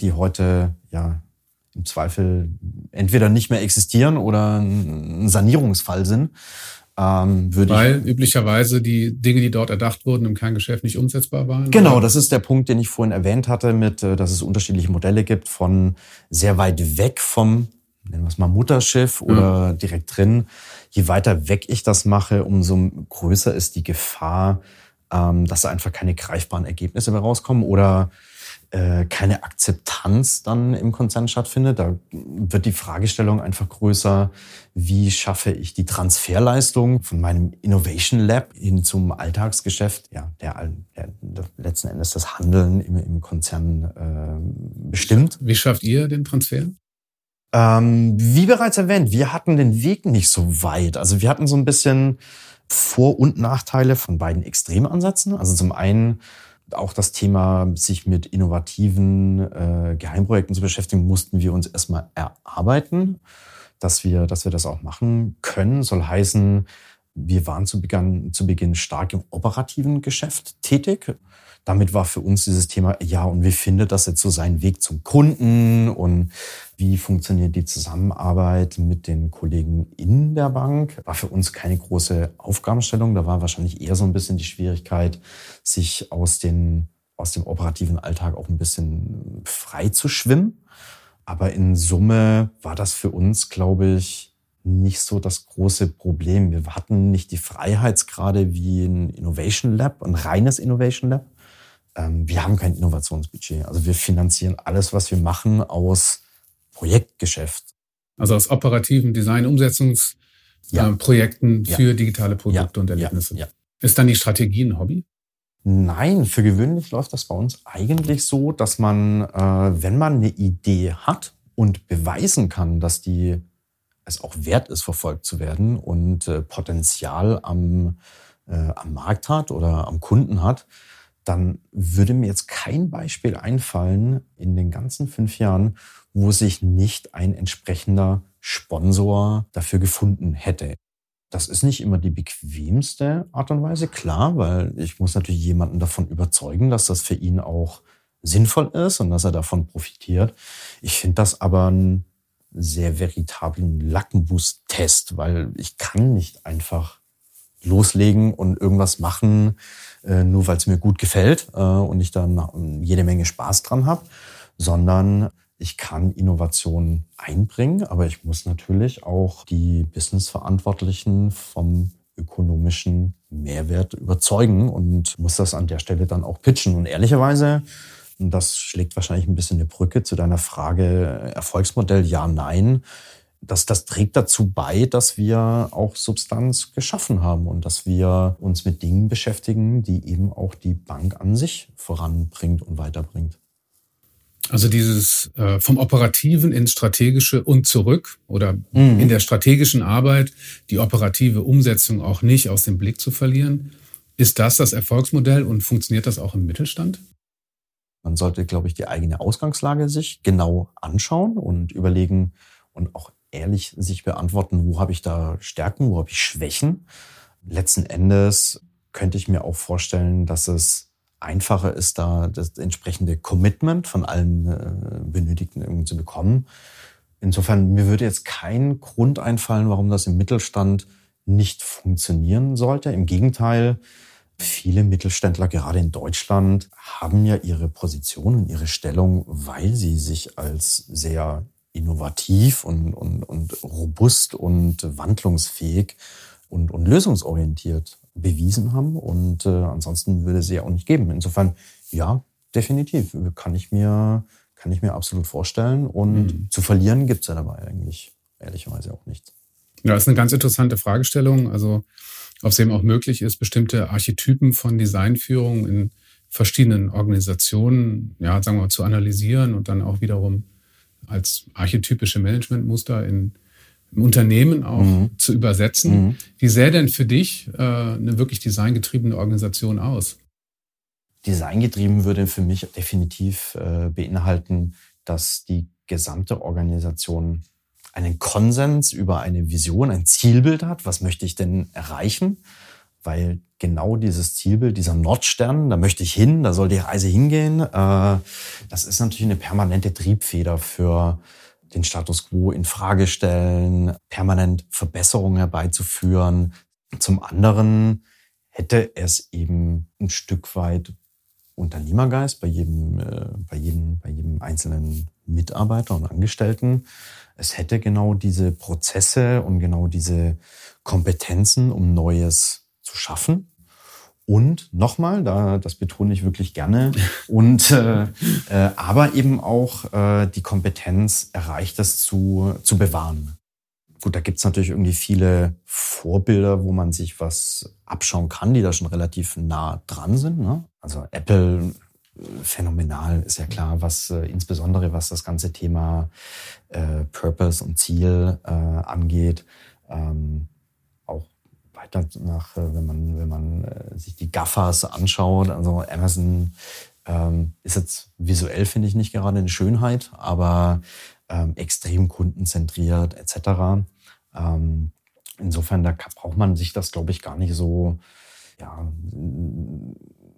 die heute ja im Zweifel entweder nicht mehr existieren oder ein Sanierungsfall sind. Ähm, würde Weil ich, üblicherweise die Dinge, die dort erdacht wurden, im Kerngeschäft nicht umsetzbar waren? Genau, oder? das ist der Punkt, den ich vorhin erwähnt hatte, mit, äh, dass es unterschiedliche Modelle gibt von sehr weit weg vom, nennen wir es mal Mutterschiff oder ja. direkt drin. Je weiter weg ich das mache, umso größer ist die Gefahr, ähm, dass da einfach keine greifbaren Ergebnisse mehr rauskommen oder äh, keine Akzeptanz dann im Konzern stattfindet. Da wird die Fragestellung einfach größer, wie schaffe ich die Transferleistung von meinem Innovation Lab hin zum Alltagsgeschäft, ja, der, der, der letzten Endes das Handeln im, im Konzern äh, bestimmt. Wie schafft ihr den Transfer? Ähm, wie bereits erwähnt, wir hatten den Weg nicht so weit. Also wir hatten so ein bisschen Vor- und Nachteile von beiden Extremansätzen. Also zum einen auch das Thema, sich mit innovativen äh, Geheimprojekten zu beschäftigen, mussten wir uns erstmal erarbeiten, dass wir, dass wir das auch machen können. Soll heißen, wir waren zu Beginn, zu Beginn stark im operativen Geschäft tätig. Damit war für uns dieses Thema, ja, und wie findet das jetzt so seinen Weg zum Kunden und wie funktioniert die Zusammenarbeit mit den Kollegen in der Bank? War für uns keine große Aufgabenstellung. Da war wahrscheinlich eher so ein bisschen die Schwierigkeit, sich aus, den, aus dem operativen Alltag auch ein bisschen frei zu schwimmen. Aber in Summe war das für uns, glaube ich, nicht so das große Problem. Wir hatten nicht die Freiheitsgrade wie ein Innovation Lab, ein reines Innovation Lab. Ähm, wir haben kein Innovationsbudget. Also wir finanzieren alles, was wir machen, aus Projektgeschäft. Also aus operativen Design-Umsetzungsprojekten ja. für ja. digitale Produkte ja. und Erlebnisse. Ist dann die Strategie ein Hobby? Nein, für gewöhnlich läuft das bei uns eigentlich so, dass man, äh, wenn man eine Idee hat und beweisen kann, dass die es auch wert ist, verfolgt zu werden und äh, Potenzial am, äh, am Markt hat oder am Kunden hat, dann würde mir jetzt kein Beispiel einfallen in den ganzen fünf Jahren, wo sich nicht ein entsprechender Sponsor dafür gefunden hätte. Das ist nicht immer die bequemste Art und Weise, klar, weil ich muss natürlich jemanden davon überzeugen, dass das für ihn auch sinnvoll ist und dass er davon profitiert. Ich finde das aber einen sehr veritablen Lackenboost-Test, weil ich kann nicht einfach loslegen und irgendwas machen, äh, nur weil es mir gut gefällt äh, und ich dann jede Menge Spaß dran habe, sondern ich kann Innovation einbringen, aber ich muss natürlich auch die Businessverantwortlichen vom ökonomischen Mehrwert überzeugen und muss das an der Stelle dann auch pitchen. Und ehrlicherweise, das schlägt wahrscheinlich ein bisschen eine Brücke zu deiner Frage Erfolgsmodell, ja, nein das, das trägt dazu bei, dass wir auch Substanz geschaffen haben und dass wir uns mit Dingen beschäftigen, die eben auch die Bank an sich voranbringt und weiterbringt. Also dieses äh, vom Operativen ins Strategische und zurück oder mhm. in der strategischen Arbeit die operative Umsetzung auch nicht aus dem Blick zu verlieren. Ist das das Erfolgsmodell und funktioniert das auch im Mittelstand? Man sollte, glaube ich, die eigene Ausgangslage sich genau anschauen und überlegen und auch ehrlich sich beantworten, wo habe ich da Stärken, wo habe ich Schwächen. Letzten Endes könnte ich mir auch vorstellen, dass es einfacher ist, da das entsprechende Commitment von allen äh, Benötigten irgendwie zu bekommen. Insofern, mir würde jetzt kein Grund einfallen, warum das im Mittelstand nicht funktionieren sollte. Im Gegenteil, viele Mittelständler, gerade in Deutschland, haben ja ihre Position und ihre Stellung, weil sie sich als sehr innovativ und, und, und robust und wandlungsfähig und, und lösungsorientiert bewiesen haben. Und äh, ansonsten würde es sie ja auch nicht geben. Insofern, ja, definitiv. Kann ich mir, kann ich mir absolut vorstellen. Und mhm. zu verlieren gibt es ja dabei eigentlich ehrlicherweise auch nichts. Ja, das ist eine ganz interessante Fragestellung. Also, ob es eben auch möglich ist, bestimmte Archetypen von Designführung in verschiedenen Organisationen, ja, sagen wir mal, zu analysieren und dann auch wiederum als archetypische Managementmuster in, im Unternehmen auch mhm. zu übersetzen. Mhm. Wie sähe denn für dich äh, eine wirklich designgetriebene Organisation aus? Designgetrieben würde für mich definitiv äh, beinhalten, dass die gesamte Organisation einen Konsens über eine Vision, ein Zielbild hat. Was möchte ich denn erreichen? Weil genau dieses Zielbild, dieser Nordstern, da möchte ich hin, da soll die Reise hingehen. Äh, das ist natürlich eine permanente Triebfeder für den Status quo in Frage stellen, permanent Verbesserungen herbeizuführen. Zum anderen hätte es eben ein Stück weit Unternehmergeist bei jedem, äh, bei jedem, bei jedem einzelnen Mitarbeiter und Angestellten. Es hätte genau diese Prozesse und genau diese Kompetenzen, um Neues zu schaffen. Und nochmal, da, das betone ich wirklich gerne, und äh, äh, aber eben auch äh, die Kompetenz, Erreichtes zu, zu bewahren. Gut, da gibt's natürlich irgendwie viele Vorbilder, wo man sich was abschauen kann, die da schon relativ nah dran sind. Ne? Also Apple äh, phänomenal, ist ja klar, was äh, insbesondere was das ganze Thema äh, Purpose und Ziel äh, angeht. Ähm, weiter nach, äh, wenn man, wenn man äh, sich die Gaffers anschaut, also Amazon ähm, ist jetzt visuell, finde ich, nicht gerade eine Schönheit, aber ähm, extrem kundenzentriert etc. Ähm, insofern, da braucht man sich das, glaube ich, gar nicht so ja,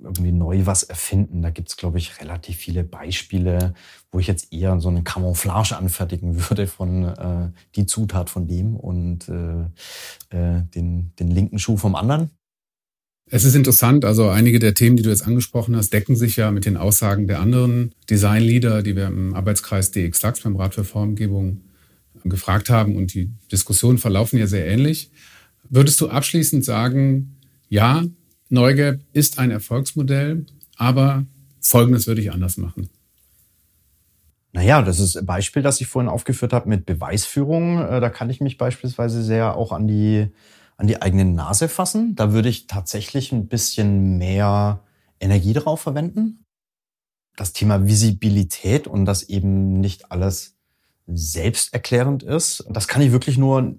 irgendwie neu was erfinden. Da gibt es, glaube ich, relativ viele Beispiele, wo ich jetzt eher so eine Camouflage anfertigen würde von äh, die Zutat von dem und äh, äh, den, den linken Schuh vom anderen. Es ist interessant, also einige der Themen, die du jetzt angesprochen hast, decken sich ja mit den Aussagen der anderen Designleader, die wir im Arbeitskreis DX DAX beim Rat für Formgebung gefragt haben und die Diskussionen verlaufen ja sehr ähnlich. Würdest du abschließend sagen, ja, Neugap ist ein Erfolgsmodell, aber Folgendes würde ich anders machen. Naja, das ist ein Beispiel, das ich vorhin aufgeführt habe mit Beweisführung. Äh, da kann ich mich beispielsweise sehr auch an die, an die eigene Nase fassen. Da würde ich tatsächlich ein bisschen mehr Energie drauf verwenden. Das Thema Visibilität und dass eben nicht alles selbsterklärend ist. Das kann ich wirklich nur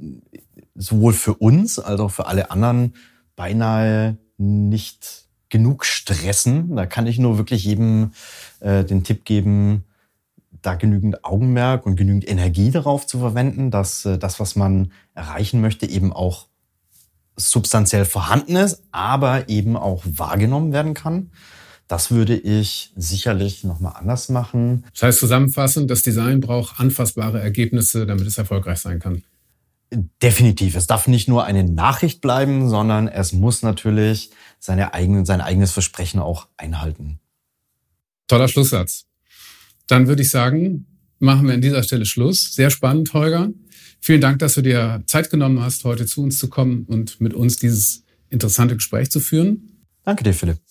sowohl für uns als auch für alle anderen beinahe nicht genug stressen. Da kann ich nur wirklich jedem äh, den Tipp geben, da genügend Augenmerk und genügend Energie darauf zu verwenden, dass äh, das, was man erreichen möchte, eben auch substanziell vorhanden ist, aber eben auch wahrgenommen werden kann. Das würde ich sicherlich nochmal anders machen. Das heißt zusammenfassend, das Design braucht anfassbare Ergebnisse, damit es erfolgreich sein kann. Definitiv. Es darf nicht nur eine Nachricht bleiben, sondern es muss natürlich seine eigenen, sein eigenes Versprechen auch einhalten. Toller Schlusssatz. Dann würde ich sagen, machen wir an dieser Stelle Schluss. Sehr spannend, Holger. Vielen Dank, dass du dir Zeit genommen hast, heute zu uns zu kommen und mit uns dieses interessante Gespräch zu führen. Danke dir, Philipp.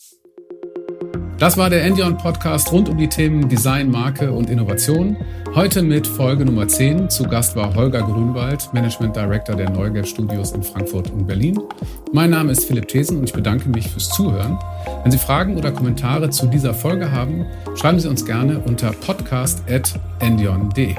Das war der Endion Podcast rund um die Themen Design, Marke und Innovation. Heute mit Folge Nummer 10. Zu Gast war Holger Grünwald, Management Director der Neugeld Studios in Frankfurt und Berlin. Mein Name ist Philipp Thesen und ich bedanke mich fürs Zuhören. Wenn Sie Fragen oder Kommentare zu dieser Folge haben, schreiben Sie uns gerne unter podcast.endion.de.